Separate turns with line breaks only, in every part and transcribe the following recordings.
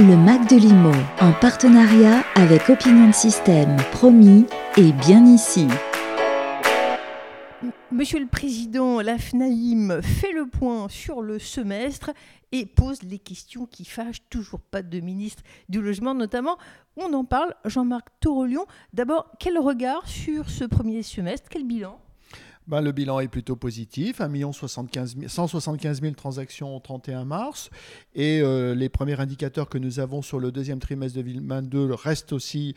Le Mac de Limo, en partenariat avec Opinion System, promis et bien ici.
Monsieur le Président, la FNAIM fait le point sur le semestre et pose les questions qui fâchent toujours pas de ministre du Logement, notamment. On en parle, Jean-Marc Torolion. D'abord, quel regard sur ce premier semestre? Quel bilan?
Ben, le bilan est plutôt positif, 1 175 000 transactions au 31 mars. Et euh, les premiers indicateurs que nous avons sur le deuxième trimestre de 2022 restent aussi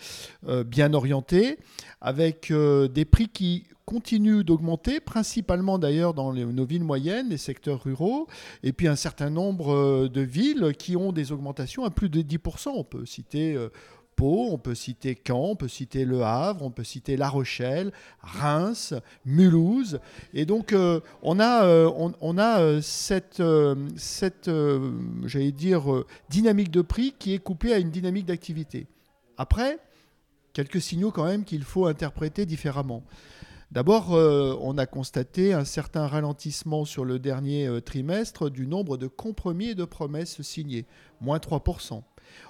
euh, bien orientés, avec euh, des prix qui continuent d'augmenter, principalement d'ailleurs dans nos villes moyennes, les secteurs ruraux, et puis un certain nombre de villes qui ont des augmentations à plus de 10%. On peut citer on peut citer Caen, on peut citer Le Havre, on peut citer La Rochelle, Reims, Mulhouse. Et donc, euh, on a, euh, on, euh, cette, cette j'allais dire, dynamique de prix qui est couplée à une dynamique d'activité. Après, quelques signaux quand même qu'il faut interpréter différemment. D'abord, on a constaté un certain ralentissement sur le dernier trimestre du nombre de compromis et de promesses signées, moins 3%.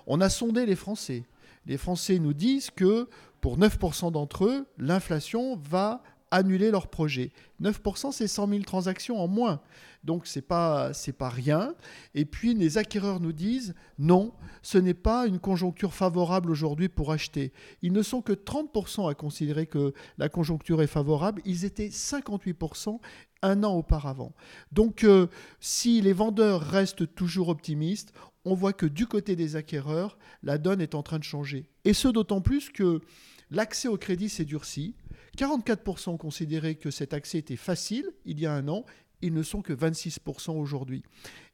On a sondé les Français les Français nous disent que pour 9% d'entre eux, l'inflation va annuler leur projet. 9%, c'est 100 000 transactions en moins. Donc, ce n'est pas, pas rien. Et puis, les acquéreurs nous disent non, ce n'est pas une conjoncture favorable aujourd'hui pour acheter. Ils ne sont que 30% à considérer que la conjoncture est favorable. Ils étaient 58% un an auparavant. Donc, euh, si les vendeurs restent toujours optimistes, on voit que du côté des acquéreurs, la donne est en train de changer. Et ce d'autant plus que l'accès au crédit s'est durci. 44% ont considéré que cet accès était facile il y a un an, ils ne sont que 26% aujourd'hui.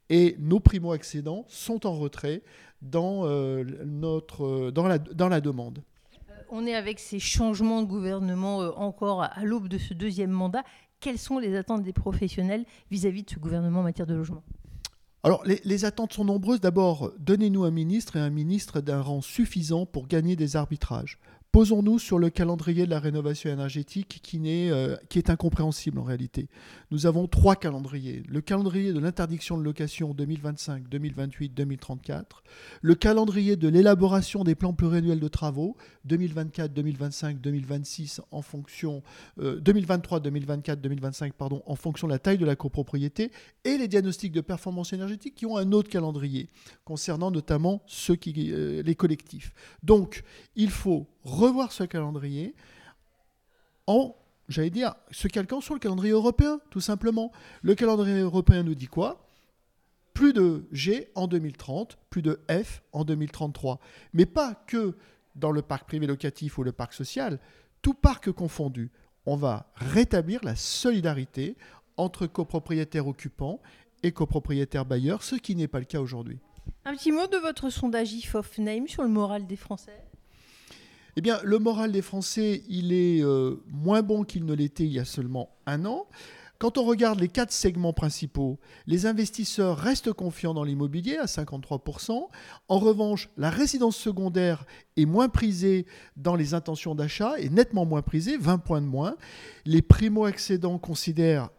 Et nos primo-accédants sont en retrait dans, euh, notre, dans, la, dans la demande.
Euh, on est avec ces changements de gouvernement euh, encore à l'aube de ce deuxième mandat. Quelles sont les attentes des professionnels vis-à-vis -vis de ce gouvernement en matière de logement?
Alors, les, attentes sont nombreuses. D'abord, donnez-nous un ministre et un ministre d'un rang suffisant pour gagner des arbitrages. Posons-nous sur le calendrier de la rénovation énergétique qui, euh, qui, est incompréhensible en réalité. Nous avons trois calendriers. Le calendrier de l'interdiction de location 2025, 2028, 2034. Le calendrier de l'élaboration des plans pluriannuels de travaux 2024, 2025, 2026 en fonction 2023, 2024, 2025 pardon en fonction de la taille de la copropriété et les diagnostics de performance énergétique qui ont un autre calendrier concernant notamment ceux qui, euh, les collectifs. Donc, il faut revoir ce calendrier en, j'allais dire, se calquant sur le calendrier européen, tout simplement. Le calendrier européen nous dit quoi? Plus de G en 2030, plus de F en 2033. Mais pas que dans le parc privé locatif ou le parc social, tout parc confondu. On va rétablir la solidarité entre copropriétaires occupants et copropriétaires bailleurs, ce qui n'est pas le cas aujourd'hui.
Un petit mot de votre sondage sur le moral des Français?
Eh bien, le moral des Français, il est euh, moins bon qu'il ne l'était il y a seulement un an. Quand on regarde les quatre segments principaux, les investisseurs restent confiants dans l'immobilier à 53%. En revanche, la résidence secondaire est moins prisée dans les intentions d'achat, et nettement moins prisée, 20 points de moins. Les primo-accédants considèrent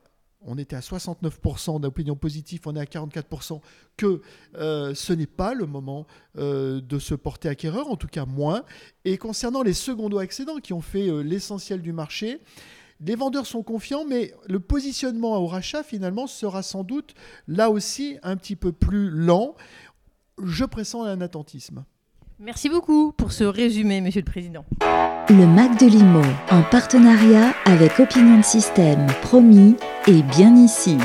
on était à 69% d'opinion positive, on est à 44%, que euh, ce n'est pas le moment euh, de se porter acquéreur, en tout cas moins. Et concernant les secondo-accédants qui ont fait euh, l'essentiel du marché, les vendeurs sont confiants, mais le positionnement au rachat, finalement, sera sans doute là aussi un petit peu plus lent. Je pressens un attentisme.
Merci beaucoup pour ce résumé, Monsieur le Président.
Le Mac de Limo, en partenariat avec Opinion System, promis et bien ici.